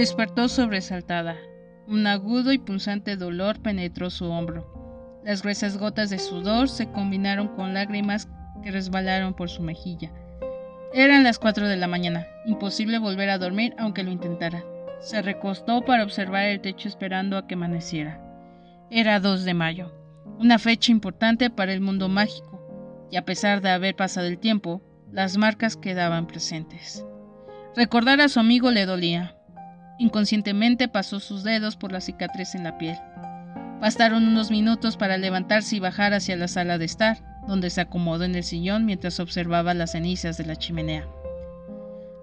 Despertó sobresaltada. Un agudo y punzante dolor penetró su hombro. Las gruesas gotas de sudor se combinaron con lágrimas que resbalaron por su mejilla. Eran las cuatro de la mañana. Imposible volver a dormir aunque lo intentara. Se recostó para observar el techo esperando a que amaneciera. Era 2 de mayo, una fecha importante para el mundo mágico, y a pesar de haber pasado el tiempo, las marcas quedaban presentes. Recordar a su amigo le dolía. Inconscientemente pasó sus dedos por la cicatriz en la piel. Bastaron unos minutos para levantarse y bajar hacia la sala de estar, donde se acomodó en el sillón mientras observaba las cenizas de la chimenea.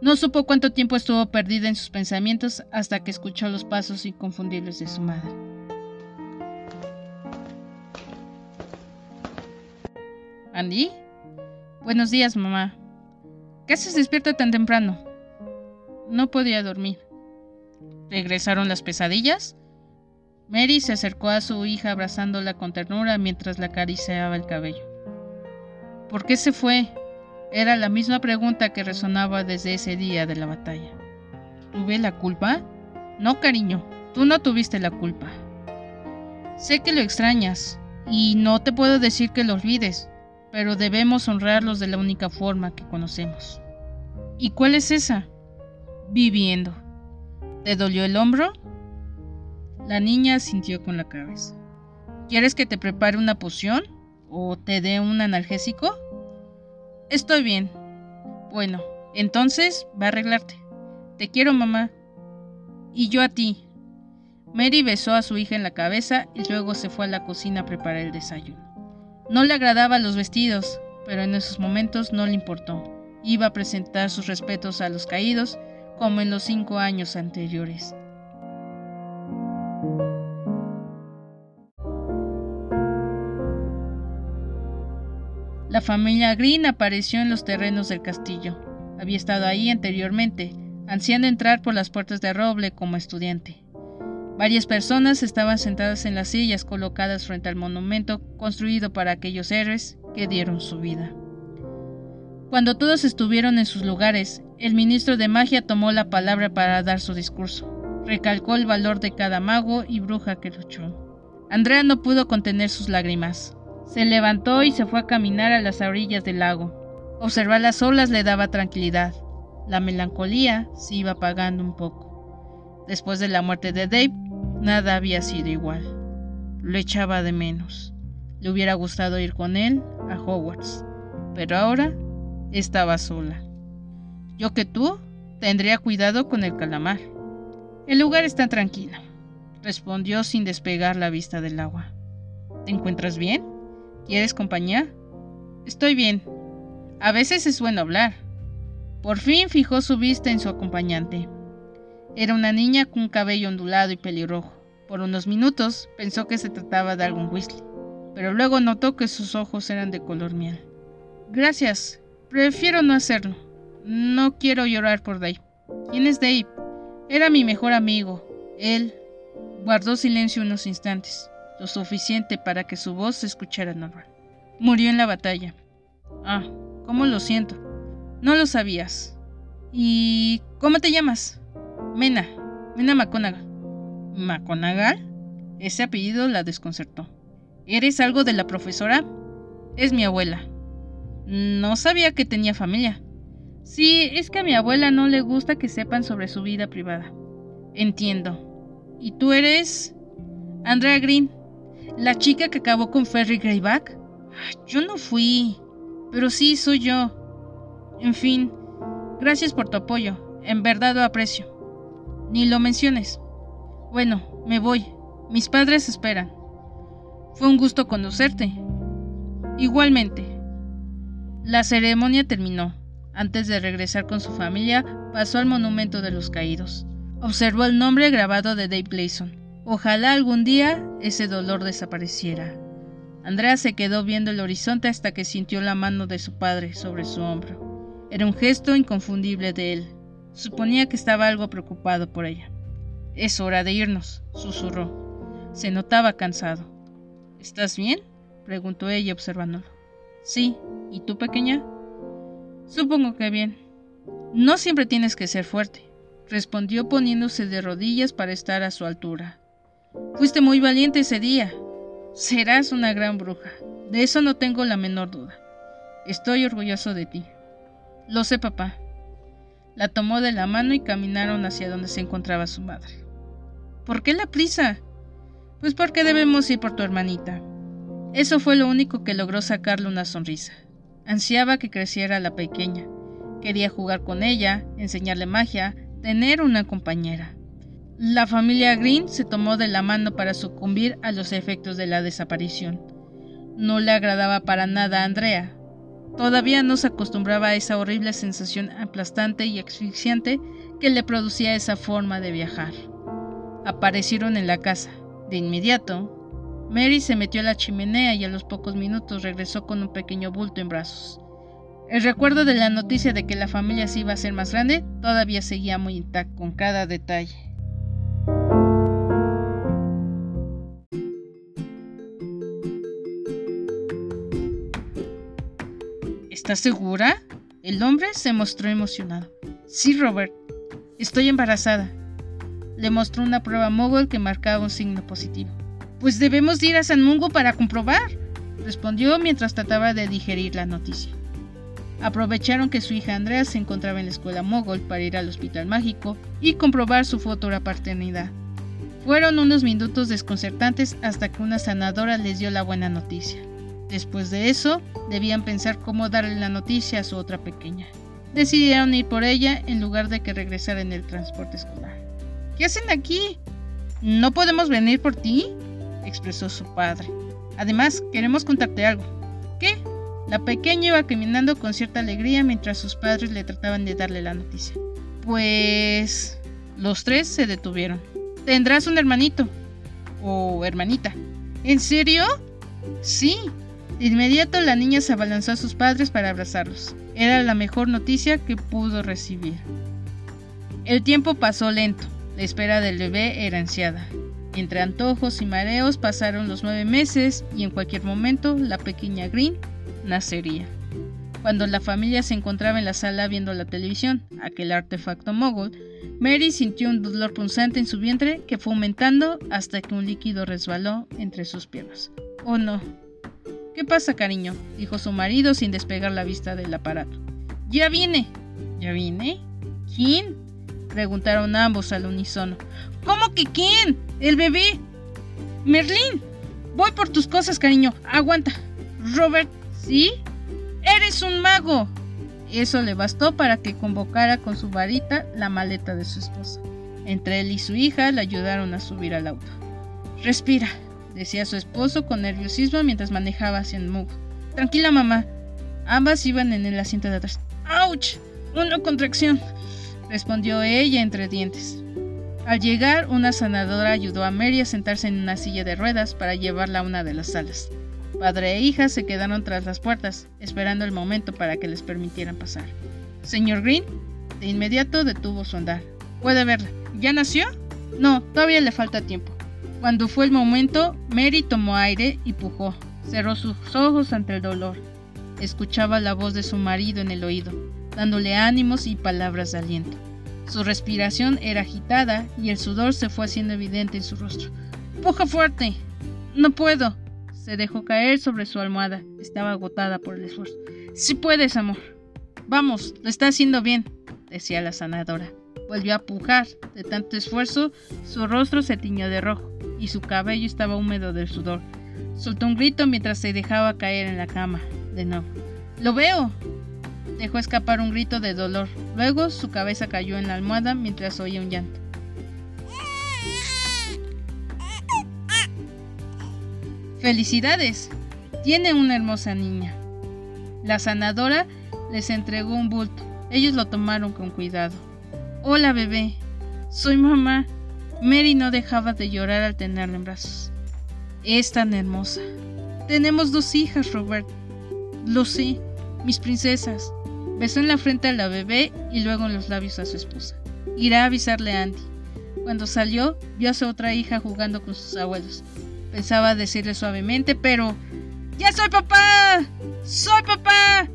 No supo cuánto tiempo estuvo perdida en sus pensamientos hasta que escuchó los pasos inconfundibles de su madre. ¿Andy? Buenos días, mamá. ¿Qué haces despierta tan temprano? No podía dormir. ¿Regresaron las pesadillas? Mary se acercó a su hija abrazándola con ternura mientras la acariciaba el cabello. ¿Por qué se fue? Era la misma pregunta que resonaba desde ese día de la batalla. ¿Tuve la culpa? No, cariño, tú no tuviste la culpa. Sé que lo extrañas, y no te puedo decir que lo olvides, pero debemos honrarlos de la única forma que conocemos. ¿Y cuál es esa? Viviendo. ¿Te dolió el hombro? La niña sintió con la cabeza. ¿Quieres que te prepare una poción? ¿O te dé un analgésico? Estoy bien. Bueno, entonces va a arreglarte. Te quiero, mamá. Y yo a ti. Mary besó a su hija en la cabeza y luego se fue a la cocina a preparar el desayuno. No le agradaban los vestidos, pero en esos momentos no le importó. Iba a presentar sus respetos a los caídos como en los cinco años anteriores. La familia Green apareció en los terrenos del castillo. Había estado ahí anteriormente, ansiando entrar por las puertas de roble como estudiante. Varias personas estaban sentadas en las sillas colocadas frente al monumento construido para aquellos héroes que dieron su vida. Cuando todos estuvieron en sus lugares, el ministro de magia tomó la palabra para dar su discurso. Recalcó el valor de cada mago y bruja que luchó. Andrea no pudo contener sus lágrimas. Se levantó y se fue a caminar a las orillas del lago. Observar las olas le daba tranquilidad. La melancolía se iba apagando un poco. Después de la muerte de Dave, nada había sido igual. Lo echaba de menos. Le hubiera gustado ir con él a Hogwarts, pero ahora estaba sola. Yo que tú tendría cuidado con el calamar. El lugar está tranquilo, respondió sin despegar la vista del agua. ¿Te encuentras bien? ¿Quieres compañía? Estoy bien. A veces es bueno hablar. Por fin fijó su vista en su acompañante. Era una niña con un cabello ondulado y pelirrojo. Por unos minutos pensó que se trataba de algún Weasley, pero luego notó que sus ojos eran de color miel. Gracias. Prefiero no hacerlo. No quiero llorar por Dave. ¿Quién es Dave? Era mi mejor amigo. Él guardó silencio unos instantes lo suficiente para que su voz se escuchara normal. Murió en la batalla. Ah, ¿cómo lo siento? No lo sabías. ¿Y cómo te llamas? Mena, Mena McConaughey. ¿McConaughey? Ese apellido la desconcertó. ¿Eres algo de la profesora? Es mi abuela. No sabía que tenía familia. Sí, es que a mi abuela no le gusta que sepan sobre su vida privada. Entiendo. ¿Y tú eres? Andrea Green. ¿La chica que acabó con Ferry Greyback? Yo no fui. Pero sí, soy yo. En fin, gracias por tu apoyo. En verdad lo aprecio. Ni lo menciones. Bueno, me voy. Mis padres esperan. Fue un gusto conocerte. Igualmente. La ceremonia terminó. Antes de regresar con su familia, pasó al monumento de los caídos. Observó el nombre grabado de Dave Gleason. Ojalá algún día ese dolor desapareciera. Andrea se quedó viendo el horizonte hasta que sintió la mano de su padre sobre su hombro. Era un gesto inconfundible de él. Suponía que estaba algo preocupado por ella. Es hora de irnos, susurró. Se notaba cansado. ¿Estás bien? preguntó ella observándolo. Sí, ¿y tú pequeña? Supongo que bien. No siempre tienes que ser fuerte. respondió poniéndose de rodillas para estar a su altura. Fuiste muy valiente ese día. Serás una gran bruja. De eso no tengo la menor duda. Estoy orgulloso de ti. Lo sé, papá. La tomó de la mano y caminaron hacia donde se encontraba su madre. ¿Por qué la prisa? Pues porque debemos ir por tu hermanita. Eso fue lo único que logró sacarle una sonrisa. Ansiaba que creciera la pequeña. Quería jugar con ella, enseñarle magia, tener una compañera. La familia Green se tomó de la mano para sucumbir a los efectos de la desaparición. No le agradaba para nada a Andrea. Todavía no se acostumbraba a esa horrible sensación aplastante y asfixiante que le producía esa forma de viajar. Aparecieron en la casa. De inmediato, Mary se metió a la chimenea y a los pocos minutos regresó con un pequeño bulto en brazos. El recuerdo de la noticia de que la familia se iba a hacer más grande todavía seguía muy intacto con cada detalle. ¿Estás segura? El hombre se mostró emocionado. Sí, Robert. Estoy embarazada. Le mostró una prueba mogul que marcaba un signo positivo. Pues debemos ir a San Mungo para comprobar, respondió mientras trataba de digerir la noticia. Aprovecharon que su hija Andrea se encontraba en la escuela mogol para ir al hospital mágico y comprobar su futura paternidad. Fueron unos minutos desconcertantes hasta que una sanadora les dio la buena noticia. Después de eso, debían pensar cómo darle la noticia a su otra pequeña. Decidieron ir por ella en lugar de que regresara en el transporte escolar. ¿Qué hacen aquí? ¿No podemos venir por ti? Expresó su padre. Además, queremos contarte algo. ¿Qué? La pequeña iba caminando con cierta alegría mientras sus padres le trataban de darle la noticia. Pues... Los tres se detuvieron. Tendrás un hermanito. O hermanita. ¿En serio? Sí, de inmediato la niña se abalanzó a sus padres para abrazarlos. Era la mejor noticia que pudo recibir. El tiempo pasó lento. La espera del bebé era ansiada. Entre antojos y mareos pasaron los nueve meses y en cualquier momento la pequeña Green nacería. Cuando la familia se encontraba en la sala viendo la televisión, aquel artefacto mogul, Mary sintió un dolor punzante en su vientre que fue aumentando hasta que un líquido resbaló entre sus piernas. Oh no, ¿Qué pasa, cariño? dijo su marido sin despegar la vista del aparato. Ya viene. ¿Ya viene? ¿Quién? Preguntaron ambos al unísono. ¿Cómo que quién? ¿El bebé? Merlín. Voy por tus cosas, cariño. Aguanta. Robert, ¿sí? Eres un mago. Eso le bastó para que convocara con su varita la maleta de su esposa. Entre él y su hija le ayudaron a subir al auto. Respira, decía su esposo con nerviosismo mientras manejaba hacia el Mug. Tranquila, mamá. Ambas iban en el asiento de atrás. ¡Auch! Una contracción, respondió ella entre dientes. Al llegar, una sanadora ayudó a Mary a sentarse en una silla de ruedas para llevarla a una de las salas. Padre e hija se quedaron tras las puertas, esperando el momento para que les permitieran pasar. Señor Green, de inmediato detuvo su andar. Puede verla. ¿Ya nació? No, todavía le falta tiempo. Cuando fue el momento, Mary tomó aire y pujó. Cerró sus ojos ante el dolor. Escuchaba la voz de su marido en el oído, dándole ánimos y palabras de aliento. Su respiración era agitada y el sudor se fue haciendo evidente en su rostro. ¡Puja fuerte! No puedo. Se dejó caer sobre su almohada. Estaba agotada por el esfuerzo. Sí puedes, amor. Vamos, lo está haciendo bien, decía la sanadora. Volvió a pujar. De tanto esfuerzo, su rostro se tiñó de rojo y su cabello estaba húmedo del sudor. Soltó un grito mientras se dejaba caer en la cama. De nuevo. ¡Lo veo! Dejó escapar un grito de dolor. Luego su cabeza cayó en la almohada mientras oía un llanto. ¡Felicidades! Tiene una hermosa niña. La sanadora les entregó un bulto. Ellos lo tomaron con cuidado. Hola, bebé. Soy mamá. Mary no dejaba de llorar al tenerla en brazos. Es tan hermosa. Tenemos dos hijas, Robert. Lo sé, mis princesas. Besó en la frente a la bebé y luego en los labios a su esposa. Irá a avisarle a Andy. Cuando salió, vio a su otra hija jugando con sus abuelos. Pensaba decirle suavemente, pero... ¡Ya soy papá! ¡Soy papá!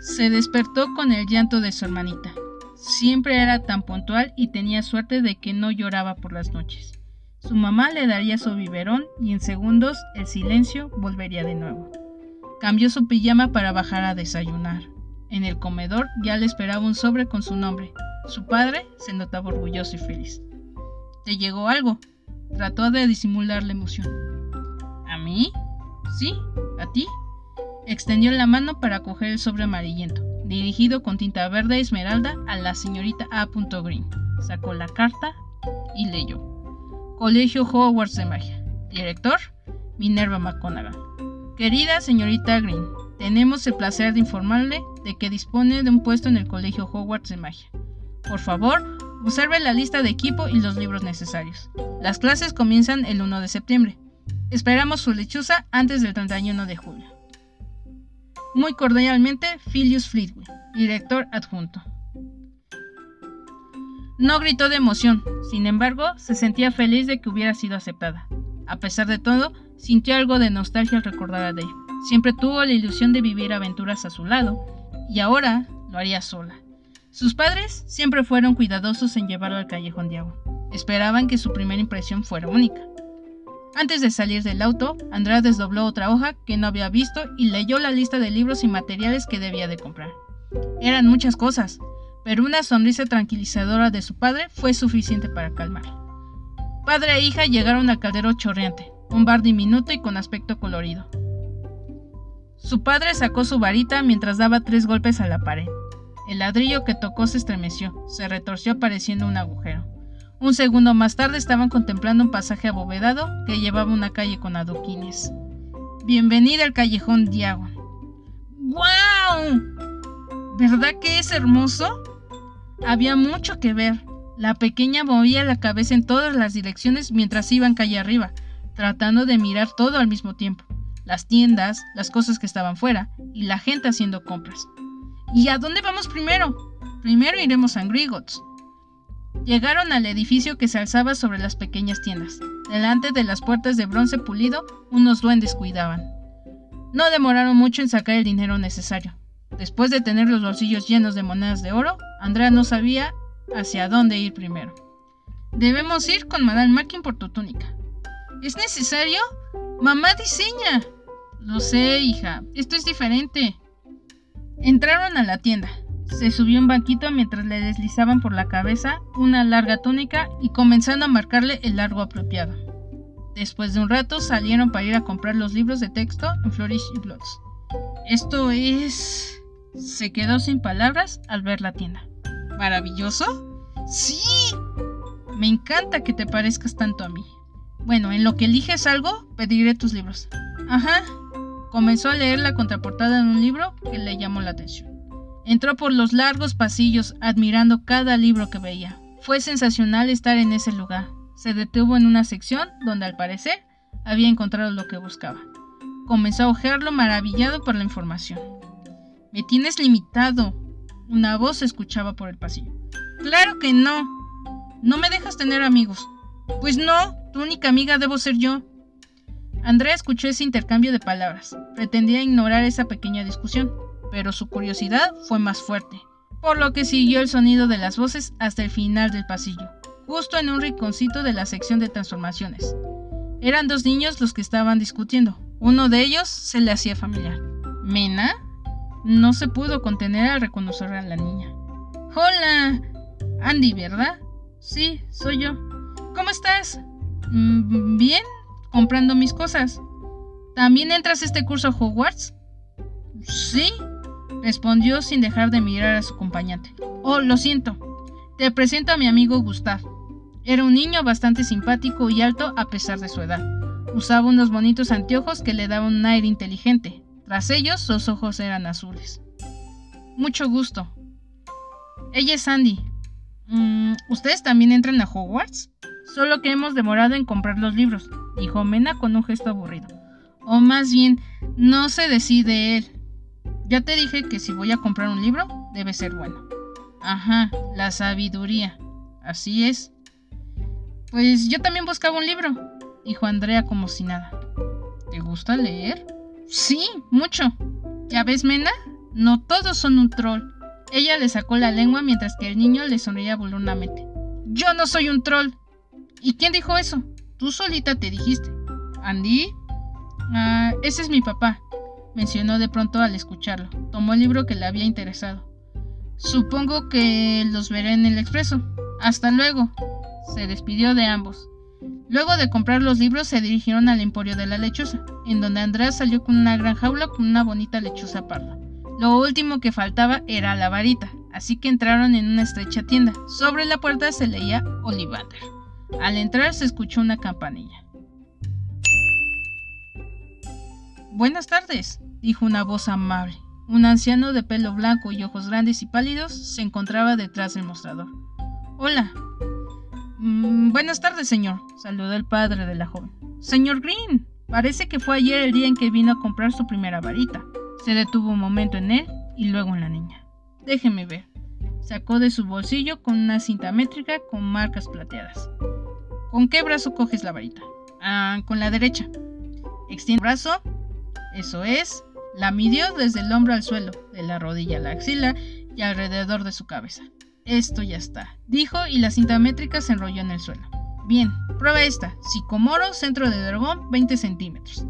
Se despertó con el llanto de su hermanita. Siempre era tan puntual y tenía suerte de que no lloraba por las noches. Su mamá le daría su biberón y en segundos el silencio volvería de nuevo. Cambió su pijama para bajar a desayunar. En el comedor ya le esperaba un sobre con su nombre. Su padre se notaba orgulloso y feliz. ¿Te llegó algo? Trató de disimular la emoción. ¿A mí? Sí, a ti. Extendió la mano para coger el sobre amarillento, dirigido con tinta verde esmeralda a la señorita A. Green. Sacó la carta y leyó. Colegio Hogwarts de Magia. Director, Minerva McConaughey. Querida señorita Green, tenemos el placer de informarle de que dispone de un puesto en el Colegio Hogwarts de Magia. Por favor, observe la lista de equipo y los libros necesarios. Las clases comienzan el 1 de septiembre. Esperamos su lechuza antes del 31 de julio. Muy cordialmente, Philius Fleetwood, director adjunto. No gritó de emoción, sin embargo, se sentía feliz de que hubiera sido aceptada. A pesar de todo, sintió algo de nostalgia al recordar a Dave. Siempre tuvo la ilusión de vivir aventuras a su lado, y ahora lo haría sola. Sus padres siempre fueron cuidadosos en llevarlo al callejón de agua. Esperaban que su primera impresión fuera única. Antes de salir del auto, Andrea desdobló otra hoja que no había visto y leyó la lista de libros y materiales que debía de comprar. Eran muchas cosas, pero una sonrisa tranquilizadora de su padre fue suficiente para calmar. Padre e hija llegaron al caldero chorreante, un bar diminuto y con aspecto colorido. Su padre sacó su varita mientras daba tres golpes a la pared. El ladrillo que tocó se estremeció, se retorció pareciendo un agujero. Un segundo más tarde estaban contemplando un pasaje abovedado que llevaba una calle con adoquines. Bienvenida al callejón Diagon. ¡Guau! ¿Verdad que es hermoso? Había mucho que ver. La pequeña movía la cabeza en todas las direcciones mientras iban calle arriba, tratando de mirar todo al mismo tiempo. Las tiendas, las cosas que estaban fuera y la gente haciendo compras. ¿Y a dónde vamos primero? Primero iremos a Grigots. Llegaron al edificio que se alzaba sobre las pequeñas tiendas. Delante de las puertas de bronce pulido, unos duendes cuidaban. No demoraron mucho en sacar el dinero necesario. Después de tener los bolsillos llenos de monedas de oro, Andrea no sabía hacia dónde ir primero. Debemos ir con Madame Mackin por tu túnica. ¿Es necesario? Mamá diseña. Lo sé, hija. Esto es diferente. Entraron a la tienda. Se subió un banquito mientras le deslizaban por la cabeza una larga túnica y comenzando a marcarle el largo apropiado. Después de un rato salieron para ir a comprar los libros de texto en Flourish y Bloods. Esto es... Se quedó sin palabras al ver la tienda. ¿Maravilloso? ¡Sí! Me encanta que te parezcas tanto a mí. Bueno, en lo que eliges algo, pediré tus libros. Ajá. Comenzó a leer la contraportada en un libro que le llamó la atención. Entró por los largos pasillos admirando cada libro que veía. Fue sensacional estar en ese lugar. Se detuvo en una sección donde al parecer había encontrado lo que buscaba. Comenzó a ojearlo maravillado por la información. Me tienes limitado. Una voz se escuchaba por el pasillo. Claro que no. No me dejas tener amigos. Pues no, tu única amiga debo ser yo. Andrea escuchó ese intercambio de palabras. Pretendía ignorar esa pequeña discusión pero su curiosidad fue más fuerte, por lo que siguió el sonido de las voces hasta el final del pasillo, justo en un rinconcito de la sección de transformaciones. Eran dos niños los que estaban discutiendo. Uno de ellos se le hacía familiar. ¿Mena? No se pudo contener al reconocer a la niña. Hola. Andy, ¿verdad? Sí, soy yo. ¿Cómo estás? Mm, bien, comprando mis cosas. ¿También entras a este curso Hogwarts? Sí, respondió sin dejar de mirar a su acompañante. Oh, lo siento. Te presento a mi amigo Gustav. Era un niño bastante simpático y alto a pesar de su edad. Usaba unos bonitos anteojos que le daban un aire inteligente. Tras ellos, sus ojos eran azules. Mucho gusto. Ella es Sandy. Mm, ¿Ustedes también entran a Hogwarts? Solo que hemos demorado en comprar los libros, dijo Mena con un gesto aburrido. O más bien, no se decide él. Ya te dije que si voy a comprar un libro, debe ser bueno. Ajá, la sabiduría. Así es. Pues yo también buscaba un libro, dijo Andrea como si nada. ¿Te gusta leer? Sí, mucho. ¿Ya ves, Mena? No todos son un troll. Ella le sacó la lengua mientras que el niño le sonreía burlonamente. Yo no soy un troll. ¿Y quién dijo eso? Tú solita te dijiste. ¿Andy? Ah, ese es mi papá, mencionó de pronto al escucharlo. Tomó el libro que le había interesado. Supongo que los veré en el expreso. Hasta luego. Se despidió de ambos. Luego de comprar los libros se dirigieron al emporio de la lechuza, en donde Andrés salió con una gran jaula con una bonita lechuza parda. Lo último que faltaba era la varita, así que entraron en una estrecha tienda. Sobre la puerta se leía Olivander. Al entrar se escuchó una campanilla. Buenas tardes, dijo una voz amable. Un anciano de pelo blanco y ojos grandes y pálidos se encontraba detrás del mostrador. Hola. Mm, buenas tardes, señor, saludó el padre de la joven. Señor Green, parece que fue ayer el día en que vino a comprar su primera varita. Se detuvo un momento en él y luego en la niña. Déjeme ver. Sacó de su bolsillo con una cinta métrica con marcas plateadas. ¿Con qué brazo coges la varita? Ah, con la derecha. Extiende el brazo. Eso es. La midió desde el hombro al suelo, de la rodilla a la axila y alrededor de su cabeza. Esto ya está, dijo y la cinta métrica se enrolló en el suelo. Bien, prueba esta. Psicomoro, centro de dragón, 20 centímetros.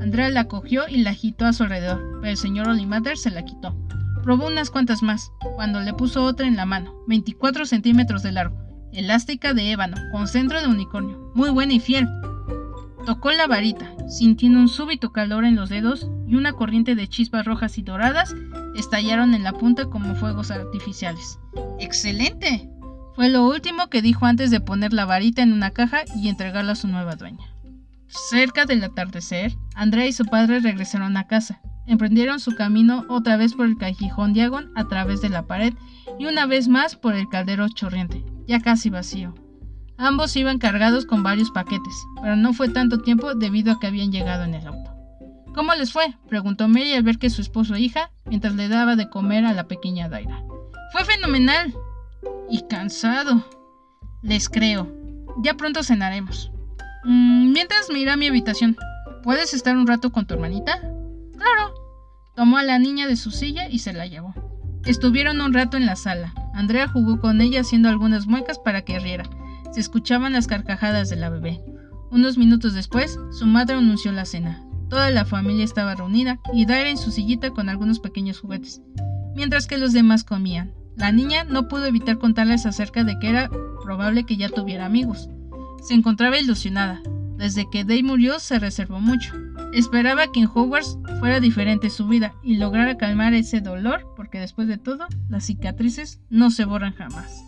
Andrea la cogió y la agitó a su alrededor, pero el señor Olimater se la quitó. Probó unas cuantas más, cuando le puso otra en la mano, 24 centímetros de largo, elástica de ébano, con centro de unicornio, muy buena y fiel. Tocó la varita, sintiendo un súbito calor en los dedos y una corriente de chispas rojas y doradas estallaron en la punta como fuegos artificiales. ¡Excelente! Fue lo último que dijo antes de poner la varita en una caja y entregarla a su nueva dueña. Cerca del atardecer, Andrea y su padre regresaron a casa. Emprendieron su camino otra vez por el callejón Diagon a través de la pared y una vez más por el caldero chorriente, ya casi vacío. Ambos iban cargados con varios paquetes, pero no fue tanto tiempo debido a que habían llegado en el auto. ¿Cómo les fue? preguntó Mary al ver que su esposo e hija, mientras le daba de comer a la pequeña Daira. Fue fenomenal. Y cansado. Les creo. Ya pronto cenaremos. Mm, mientras me a mi habitación. ¿Puedes estar un rato con tu hermanita? Claro. Tomó a la niña de su silla y se la llevó. Estuvieron un rato en la sala. Andrea jugó con ella haciendo algunas muecas para que riera. Se escuchaban las carcajadas de la bebé. Unos minutos después, su madre anunció la cena. Toda la familia estaba reunida y Daira en su sillita con algunos pequeños juguetes, mientras que los demás comían. La niña no pudo evitar contarles acerca de que era probable que ya tuviera amigos. Se encontraba ilusionada. Desde que Day murió se reservó mucho. Esperaba que en Hogwarts fuera diferente su vida y lograra calmar ese dolor porque después de todo las cicatrices no se borran jamás.